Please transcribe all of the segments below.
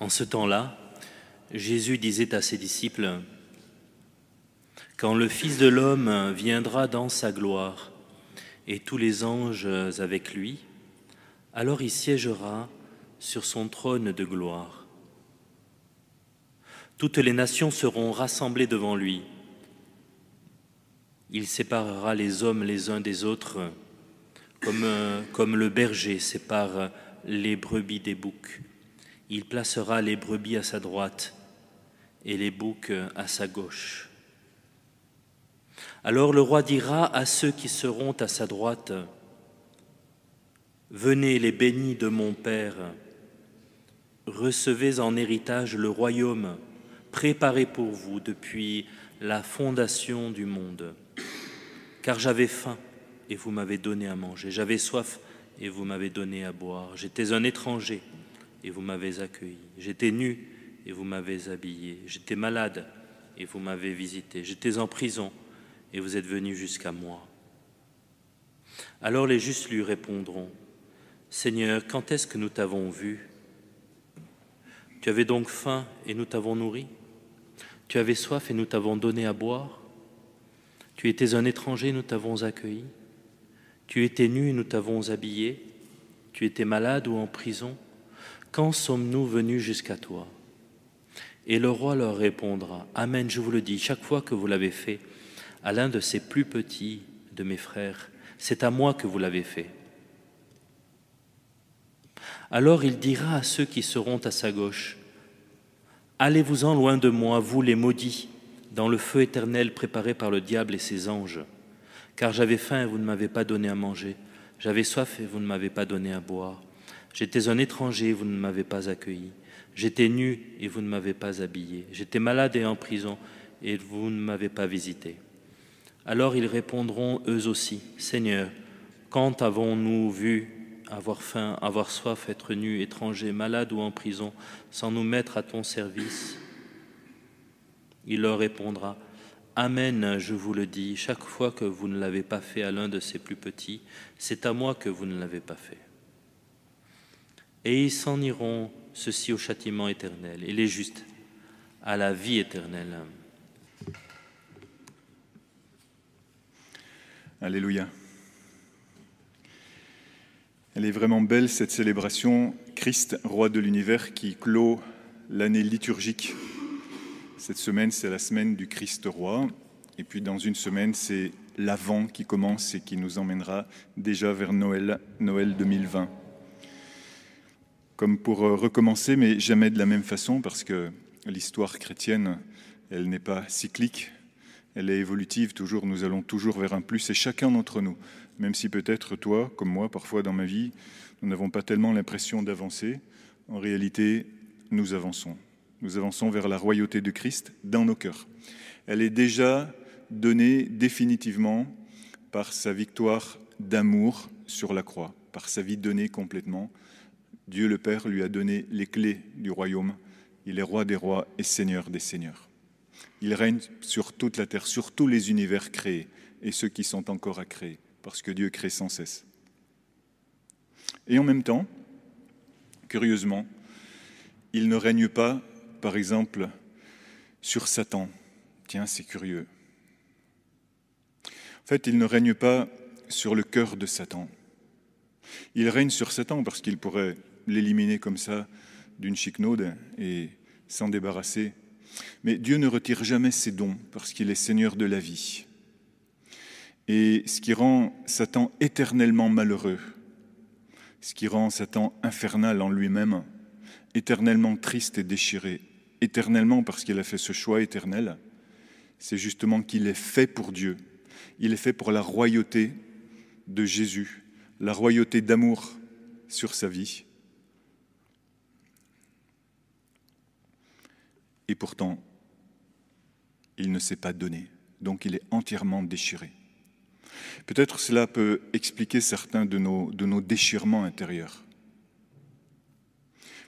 En ce temps-là, Jésus disait à ses disciples, Quand le Fils de l'homme viendra dans sa gloire, et tous les anges avec lui, alors il siégera sur son trône de gloire. Toutes les nations seront rassemblées devant lui. Il séparera les hommes les uns des autres, comme, le berger sépare les brebis des boucs. Il placera les brebis à sa droite et les boucs à sa gauche. Alors le roi dira à ceux qui seront à sa droite, Venez les bénis de mon Père, recevez en héritage le royaume préparé pour vous depuis la fondation du monde. Car j'avais faim et vous m'avez donné à manger, j'avais soif et vous m'avez donné à boire, j'étais un étranger et vous m'avez accueilli, j'étais nu et vous m'avez habillé, j'étais malade et vous m'avez visité, j'étais en prison et vous êtes venu jusqu'à moi. Alors les justes lui répondront, Seigneur, quand est-ce que nous t'avons vu Tu avais donc faim et nous t'avons nourri Tu avais soif et nous t'avons donné à boire Tu étais un étranger et nous t'avons accueilli Tu étais nu et nous t'avons habillé Tu étais malade ou en prison? Quand sommes-nous venus jusqu'à toi? Et le roi leur répondra, Amen, je vous le dis, chaque fois que vous l'avez fait à l'un de ces plus petits de mes frères, c'est à moi que vous l'avez fait. Alors il dira à ceux qui seront à sa gauche, Allez-vous-en loin de moi, vous les maudits, dans le feu éternel préparé par le diable et ses anges, car j'avais faim et vous ne m'avez pas donné à manger, j'avais soif et vous ne m'avez pas donné à boire, j'étais un étranger vous ne m'avez pas accueilli, j'étais nu et vous ne m'avez pas habillé, j'étais malade et en prison et vous ne m'avez pas visité. Alors ils répondront eux aussi, Seigneur, quand avons-nous vu avoir faim, avoir soif, être nu, étranger, malade ou en prison, sans nous mettre à ton service? Il leur répondra, Amen, je vous le dis, chaque fois que vous ne l'avez pas fait à l'un de ces plus petits, c'est à moi que vous ne l'avez pas fait. Et ils s'en iront, ceux-ci au châtiment éternel, et les justes à la vie éternelle. Alléluia. Elle est vraiment belle, cette célébration, Christ, roi de l'univers, qui clôt l'année liturgique. Cette semaine, c'est la semaine du Christ roi. Et puis dans une semaine, c'est l'Avent qui commence et qui nous emmènera déjà vers Noël, Noël 2020. Comme pour recommencer, mais jamais de la même façon, parce que l'histoire chrétienne, elle n'est pas cyclique, elle est évolutive, toujours, nous allons toujours vers un plus, et chacun d'entre nous même si peut-être toi, comme moi, parfois dans ma vie, nous n'avons pas tellement l'impression d'avancer, en réalité, nous avançons. Nous avançons vers la royauté de Christ dans nos cœurs. Elle est déjà donnée définitivement par sa victoire d'amour sur la croix, par sa vie donnée complètement. Dieu le Père lui a donné les clés du royaume. Il est roi des rois et seigneur des seigneurs. Il règne sur toute la terre, sur tous les univers créés et ceux qui sont encore à créer parce que Dieu crée sans cesse. Et en même temps, curieusement, il ne règne pas, par exemple, sur Satan. Tiens, c'est curieux. En fait, il ne règne pas sur le cœur de Satan. Il règne sur Satan parce qu'il pourrait l'éliminer comme ça d'une chicnaude et s'en débarrasser. Mais Dieu ne retire jamais ses dons parce qu'il est Seigneur de la vie et ce qui rend Satan éternellement malheureux, ce qui rend Satan infernal en lui-même, éternellement triste et déchiré, éternellement parce qu'il a fait ce choix éternel, c'est justement qu'il est fait pour Dieu. Il est fait pour la royauté de Jésus, la royauté d'amour sur sa vie. Et pourtant, il ne s'est pas donné, donc il est entièrement déchiré. Peut-être cela peut expliquer certains de nos, déchirements intérieurs.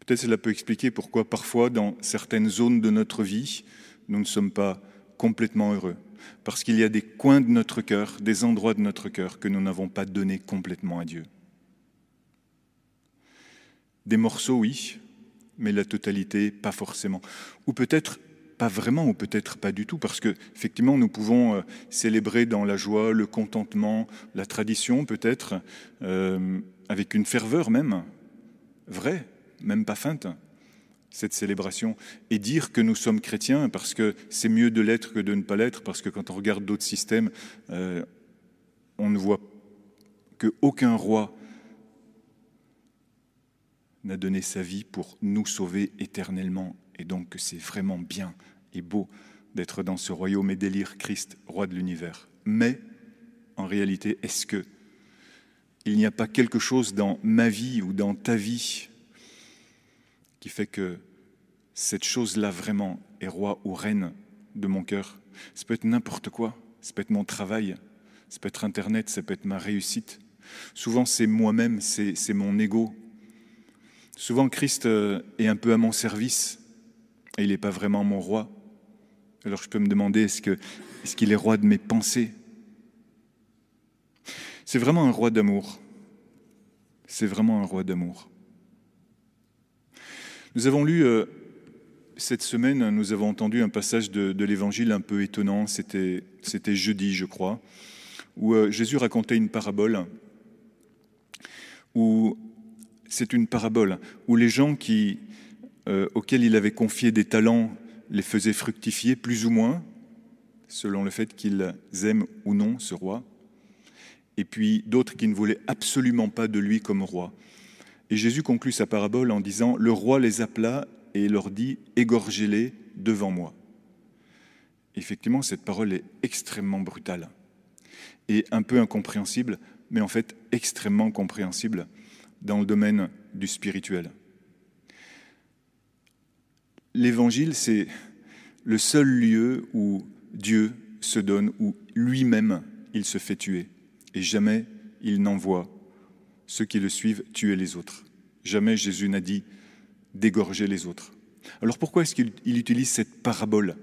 Peut-être cela peut expliquer pourquoi parfois dans certaines zones de notre vie, nous ne sommes pas complètement heureux. Parce qu'il y a des coins de notre cœur, des endroits de notre cœur que nous n'avons pas donnés complètement à Dieu. Des morceaux, oui, mais la totalité, pas forcément. Ou peut-être pas vraiment, ou peut-être pas du tout, parce que effectivement, nous pouvons euh, célébrer dans la joie, le contentement, la tradition, peut-être, euh, avec une ferveur même, vraie, même pas feinte, cette célébration, et dire que nous sommes chrétiens, parce que c'est mieux de l'être que de ne pas l'être, parce que quand on regarde d'autres systèmes, euh, on ne voit qu'aucun roi n'a donné sa vie pour nous sauver éternellement et donc c'est vraiment bien et beau d'être dans ce royaume et d'élire Christ, roi de l'univers. Mais, en réalité, est-ce que il n'y a pas quelque chose dans ma vie ou dans ta vie qui fait que cette chose-là vraiment est roi ou reine de mon cœur? Ça peut être n'importe quoi, ça peut être mon travail, ça peut être Internet, ça peut être ma réussite. Souvent, c'est moi-même, c'est mon ego. Souvent, Christ euh, est un peu à mon service et il n'est pas vraiment mon roi. Alors je peux me demander, est-ce qu'il est, roi de mes pensées? C'est vraiment un roi d'amour. C'est vraiment un roi d'amour. Nous avons lu euh, cette semaine, nous avons entendu un passage de, l'évangile un peu étonnant, c'était jeudi je crois, où euh, Jésus racontait une parabole, où c'est une parabole, où les gens euh, auxquels il avait confié des talents les faisaient fructifier plus ou moins, selon le fait qu'ils aiment ou non ce roi, et puis d'autres qui ne voulaient absolument pas de lui comme roi. Et Jésus conclut sa parabole en disant, Le roi les appela et leur dit, Égorgez-les devant moi. Effectivement, cette parole est extrêmement brutale et un peu incompréhensible, mais en fait extrêmement compréhensible dans le domaine du spirituel. L'évangile, c'est le seul lieu où Dieu se donne, où lui-même il se fait tuer. Et jamais il n'envoie ceux qui le suivent tuer les autres. Jamais Jésus n'a dit d'égorger les autres. Alors pourquoi est-ce qu'il utilise cette parabole?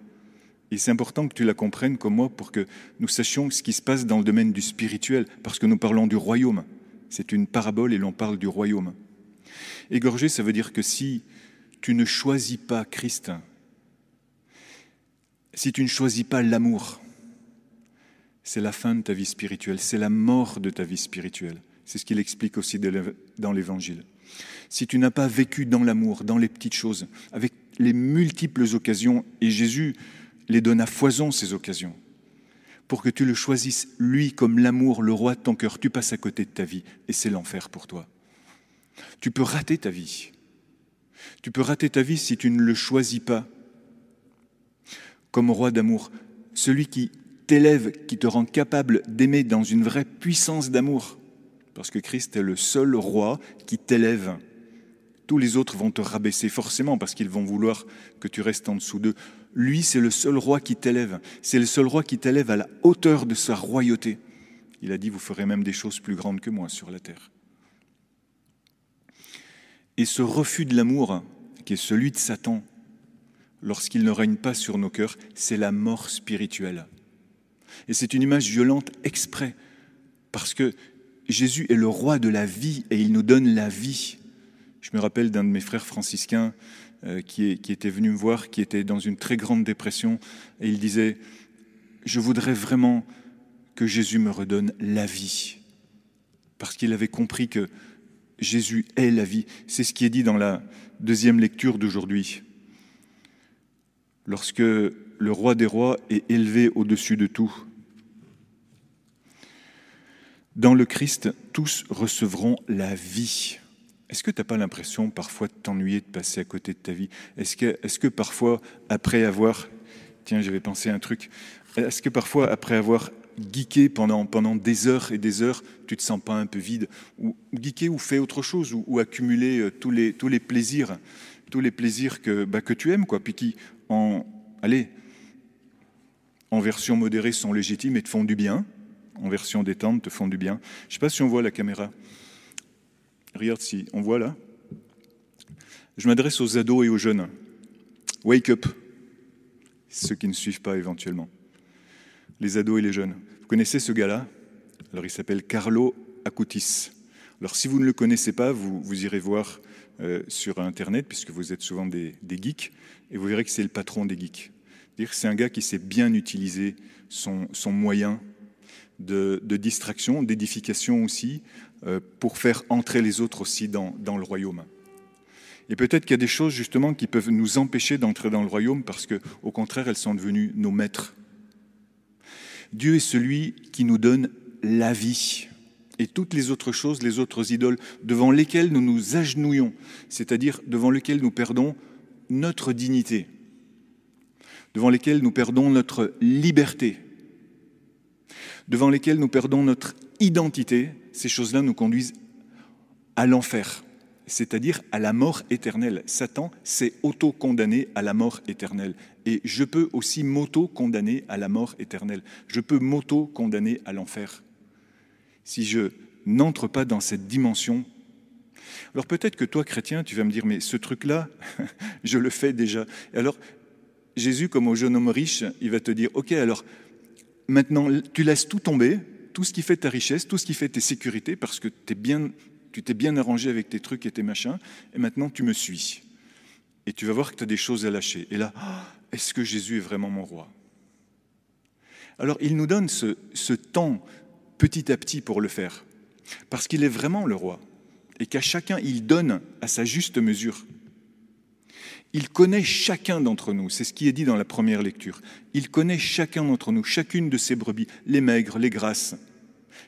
Et c'est important que tu la comprennes comme moi pour que nous sachions ce qui se passe dans le domaine du spirituel, parce que nous parlons du royaume. C'est une parabole et l'on parle du royaume. Égorger, ça veut dire que si tu ne choisis pas Christ, si tu ne choisis pas l'amour, c'est la fin de ta vie spirituelle, c'est la mort de ta vie spirituelle. C'est ce qu'il explique aussi dans l'Évangile. Si tu n'as pas vécu dans l'amour, dans les petites choses, avec les multiples occasions, et Jésus les donne à foison ces occasions, pour que tu le choisisses, lui, comme l'amour, le roi de ton cœur, tu passes à côté de ta vie, et c'est l'enfer pour toi. Tu peux rater ta vie. Tu peux rater ta vie si tu ne le choisis pas comme roi d'amour, celui qui t'élève, qui te rend capable d'aimer dans une vraie puissance d'amour. Parce que Christ est le seul roi qui t'élève. Tous les autres vont te rabaisser forcément parce qu'ils vont vouloir que tu restes en dessous d'eux. Lui, c'est le seul roi qui t'élève. C'est le seul roi qui t'élève à la hauteur de sa royauté. Il a dit, vous ferez même des choses plus grandes que moi sur la terre. Et ce refus de l'amour, qui est celui de Satan, lorsqu'il ne règne pas sur nos cœurs, c'est la mort spirituelle. Et c'est une image violente exprès, parce que Jésus est le roi de la vie et il nous donne la vie. Je me rappelle d'un de mes frères franciscains euh, qui, qui était venu me voir, qui était dans une très grande dépression, et il disait, je voudrais vraiment que Jésus me redonne la vie, parce qu'il avait compris que Jésus est la vie. C'est ce qui est dit dans la deuxième lecture d'aujourd'hui. Lorsque le roi des rois est élevé au-dessus de tout, dans le Christ, tous recevront la vie. Est-ce que tu n'as pas l'impression parfois de t'ennuyer de passer à côté de ta vie? Est-ce que, parfois, après avoir... Tiens, j'avais pensé un truc. Est-ce que parfois, après avoir geeker pendant, des heures et des heures, tu te sens pas un peu vide Ou geeker ou faire autre chose, ou, accumuler euh, tous les, plaisirs, tous les plaisirs que, bah, que tu aimes, quoi, puis qui, en, allez, en version modérée, sont légitimes et te font du bien, en version détente, te font du bien. Je sais pas si on voit la caméra. Regarde si, on voit là. Je m'adresse aux ados et aux jeunes. Wake up, ceux qui ne suivent pas éventuellement les ados et les jeunes. Vous connaissez ce gars-là? Alors il s'appelle Carlo Acutis. Alors si vous ne le connaissez pas, vous, irez voir euh, sur Internet, puisque vous êtes souvent des, geeks, et vous verrez que c'est le patron des geeks. C'est un gars qui sait bien utiliser son, moyen de, distraction, d'édification aussi, pour faire entrer les autres aussi dans, dans le royaume. Et peut-être qu'il y a des choses justement qui peuvent nous empêcher d'entrer dans le royaume parce que, au contraire, elles sont devenues nos maîtres. Dieu est celui qui nous donne la vie et toutes les autres choses, les autres idoles devant lesquelles nous nous agenouillons, c'est-à-dire devant lesquelles nous perdons notre dignité, devant lesquelles nous perdons notre liberté, devant lesquelles nous perdons notre identité, ces choses-là nous conduisent à l'enfer, c'est-à-dire à la mort éternelle. Satan s'est auto-condamné à la mort éternelle. Et je peux aussi m'auto-condamner à la mort éternelle. Je peux m'auto-condamner à l'enfer si je n'entre pas dans cette dimension. Alors peut-être que toi, chrétien, tu vas me dire, mais ce truc-là, je le fais déjà. Alors, Jésus, comme au jeune homme riche, il va te dire, OK, alors maintenant, tu laisses tout tomber, tout ce qui fait ta richesse, tout ce qui fait tes sécurités, parce que es bien, tu t'es bien arrangé avec tes trucs et tes machins, et maintenant tu me suis. Et tu vas voir que tu as des choses à lâcher. Et là, est-ce que Jésus est vraiment mon roi? Alors il nous donne ce temps, petit à petit pour le faire, parce qu'il est vraiment le roi, et qu'à chacun il donne à sa juste mesure. Il connaît chacun d'entre nous, c'est ce qui est dit dans la première lecture. Il connaît chacun d'entre nous, chacune de ses brebis, les maigres, les grasses,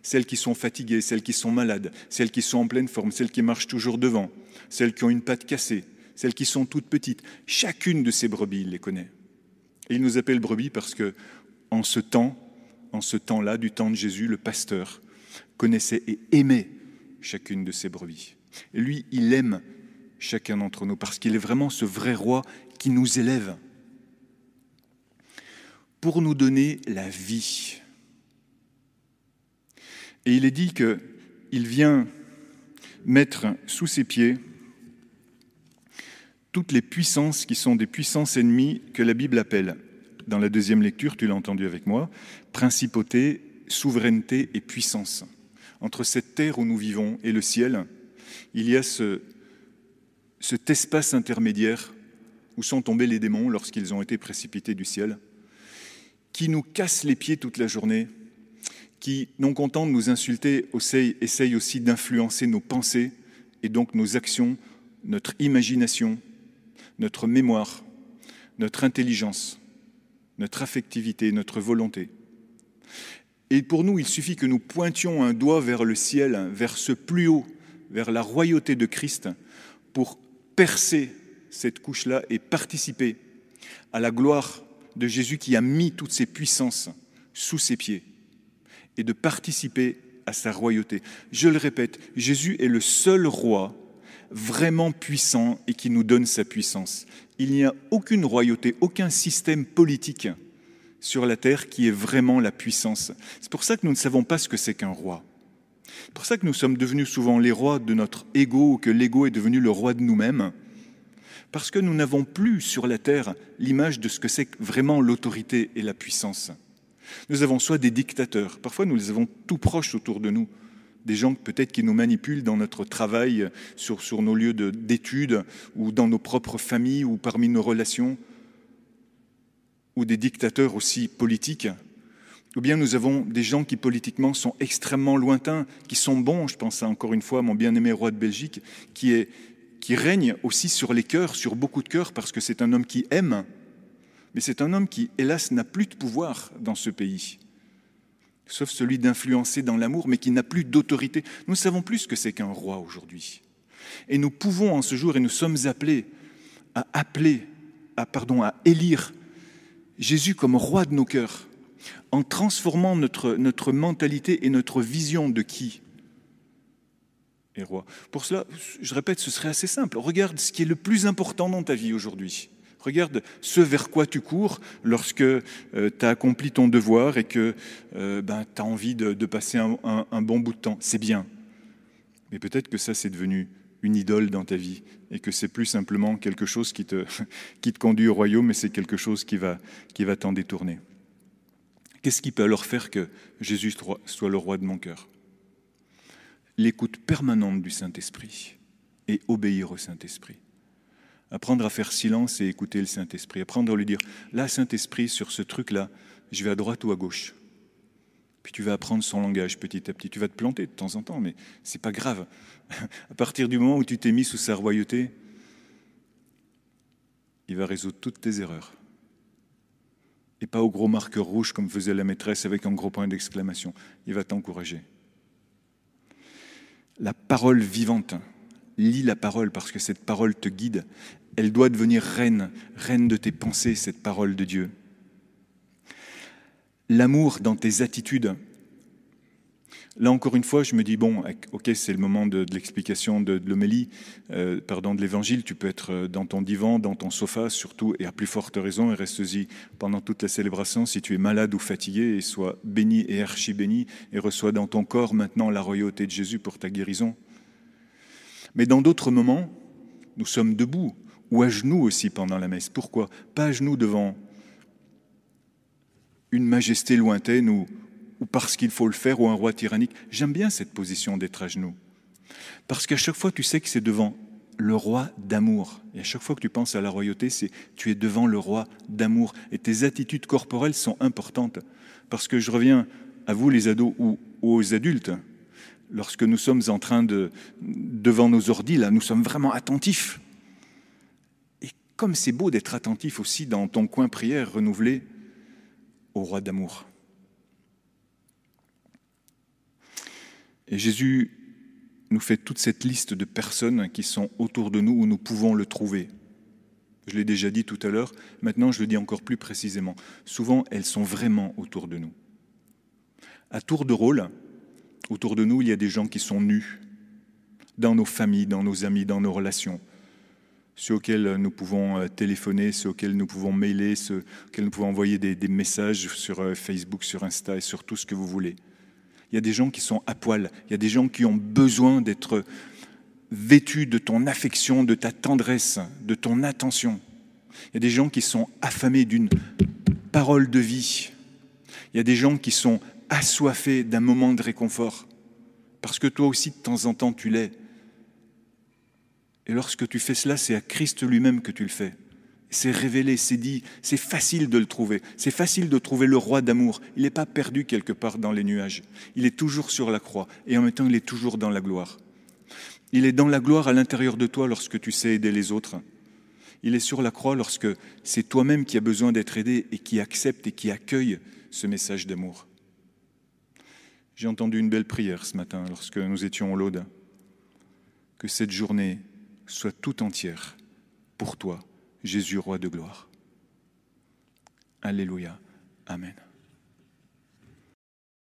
celles qui sont fatiguées, celles qui sont malades, celles qui sont en pleine forme, celles qui marchent toujours devant, celles qui ont une patte cassée, celles qui sont toutes petites. Chacune de ces brebis, il les connaît. Et il nous appelle brebis parce que, en ce temps, en ce temps-là, du temps de Jésus, le pasteur connaissait et aimait chacune de ses brebis. Et lui, il aime chacun d'entre nous parce qu'il est vraiment ce vrai roi qui nous élève pour nous donner la vie. Et il est dit qu'il vient mettre sous ses pieds toutes les puissances qui sont des puissances ennemies que la Bible appelle dans la deuxième lecture, tu l'as entendu avec moi, principauté, souveraineté et puissance. Entre cette terre où nous vivons et le ciel, il y a ce, cet espace intermédiaire où sont tombés les démons lorsqu'ils ont été précipités du ciel, qui nous casse les pieds toute la journée, qui, non content de nous insulter, essaye aussi d'influencer nos pensées et donc nos actions, notre imagination, notre mémoire, notre intelligence notre affectivité, notre volonté. Et pour nous, il suffit que nous pointions un doigt vers le ciel, vers ce plus haut, vers la royauté de Christ, pour percer cette couche-là et participer à la gloire de Jésus qui a mis toutes ses puissances sous ses pieds, et de participer à sa royauté. Je le répète, Jésus est le seul roi vraiment puissant et qui nous donne sa puissance. Il n'y a aucune royauté, aucun système politique sur la terre qui est vraiment la puissance. C'est pour ça que nous ne savons pas ce que c'est qu'un roi. C'est pour ça que nous sommes devenus souvent les rois de notre ego ou que l'ego est devenu le roi de nous-mêmes. Parce que nous n'avons plus sur la terre l'image de ce que c'est vraiment l'autorité et la puissance. Nous avons soit des dictateurs, parfois nous les avons tout proches autour de nous, des gens peut-être qui nous manipulent dans notre travail, sur, sur nos lieux d'études, ou dans nos propres familles, ou parmi nos relations, ou des dictateurs aussi politiques. Ou bien nous avons des gens qui politiquement sont extrêmement lointains, qui sont bons, je pense encore une fois à mon bien-aimé roi de Belgique, qui, règne aussi sur les cœurs, sur beaucoup de cœurs, parce que c'est un homme qui aime, mais c'est un homme qui, hélas, n'a plus de pouvoir dans ce pays sauf celui d'influencer dans l'amour, mais qui n'a plus d'autorité. Nous savons plus ce que c'est qu'un roi aujourd'hui. Et nous pouvons en ce jour, et nous sommes appelés à appeler, pardon, à élire Jésus comme roi de nos cœurs, en transformant notre, mentalité et notre vision de qui est roi. Pour cela, je répète, ce serait assez simple. Regarde ce qui est le plus important dans ta vie aujourd'hui. Regarde ce vers quoi tu cours lorsque euh, tu as accompli ton devoir et que euh, ben, tu as envie de, passer un, bon bout de temps. C'est bien. Mais peut-être que ça, c'est devenu une idole dans ta vie et que c'est plus simplement quelque chose qui te, conduit au royaume, mais c'est quelque chose qui va t'en détourner. Qu'est-ce qui peut alors faire que Jésus soit le roi de mon cœur? L'écoute permanente du Saint-Esprit. et obéir au Saint-Esprit. Apprendre à faire silence et écouter le Saint-Esprit. Apprendre à lui dire, là, Saint-Esprit, sur ce truc-là, je vais à droite ou à gauche. Puis tu vas apprendre son langage petit à petit. Tu vas te planter de temps en temps, mais c'est pas grave. À partir du moment où tu t'es mis sous sa royauté, il va résoudre toutes tes erreurs. Et pas au gros marqueur rouge comme faisait la maîtresse avec un gros point d'exclamation. Il va t'encourager. La parole vivante. Lis la parole parce que cette parole te guide. Elle doit devenir reine, reine de tes pensées, cette parole de Dieu. L'amour dans tes attitudes, Là encore une fois, je me dis, bon, ok, c'est le moment de, l'explication de, l'homélie, euh, pardon, de l'évangile. Tu peux être euh, dans ton divan, dans ton sofa, surtout, et à plus forte raison, et reste-y pendant toute la célébration si tu es malade ou fatigué, et sois béni et archi béni, et reçois dans ton corps maintenant la royauté de Jésus pour ta guérison. Mais dans d'autres moments, nous sommes debout, ou à genoux aussi pendant la messe. Pourquoi? Pas à genoux devant une majesté lointaine ou ou parce qu'il faut le faire, ou un roi tyrannique. J'aime bien cette position d'être à genoux. Parce qu'à chaque fois, tu sais que c'est devant le roi d'amour. Et à chaque fois que tu penses à la royauté, c'est tu es devant le roi d'amour. Et tes attitudes corporelles sont importantes. Parce que je reviens à vous, les ados, ou, aux adultes. Lorsque nous sommes en train de, devant nos ordis, là, nous sommes vraiment attentifs. Et comme c'est beau d'être attentif aussi dans ton coin prière renouvelé au roi d'amour. Et Jésus nous fait toute cette liste de personnes qui sont autour de nous où nous pouvons le trouver. Je l'ai déjà dit tout à l'heure, maintenant je le dis encore plus précisément. Souvent, elles sont vraiment autour de nous. À tour de rôle, autour de nous, il y a des gens qui sont nus, dans nos familles, dans nos amis, dans nos relations, ceux auxquels nous pouvons euh, téléphoner, ceux auxquels nous pouvons mailer, ceux auxquels nous pouvons envoyer des, des messages sur euh, Facebook, sur Insta et sur tout ce que vous voulez. Il y a des gens qui sont à poil. Il y a des gens qui ont besoin d'être vêtus de ton affection, de ta tendresse, de ton attention. Il y a des gens qui sont affamés d'une parole de vie. Il y a des gens qui sont assoiffés d'un moment de réconfort. Parce que toi aussi, de temps en temps, tu l'es. Et lorsque tu fais cela, c'est à Christ lui-même que tu le fais c'est révélé, c'est dit, c'est facile de le trouver. C'est facile de trouver le roi d'amour. Il n'est pas perdu quelque part dans les nuages. Il est toujours sur la croix et en même temps il est toujours dans la gloire. Il est dans la gloire à l'intérieur de toi lorsque tu sais aider les autres. Il est sur la croix lorsque c'est toi-même qui as besoin d'être aidé et qui accepte et qui accueille ce message d'amour. J'ai entendu une belle prière ce matin lorsque nous étions au Laude. Que cette journée soit tout entière pour toi Jésus, roi de gloire. Alléluia. Amen.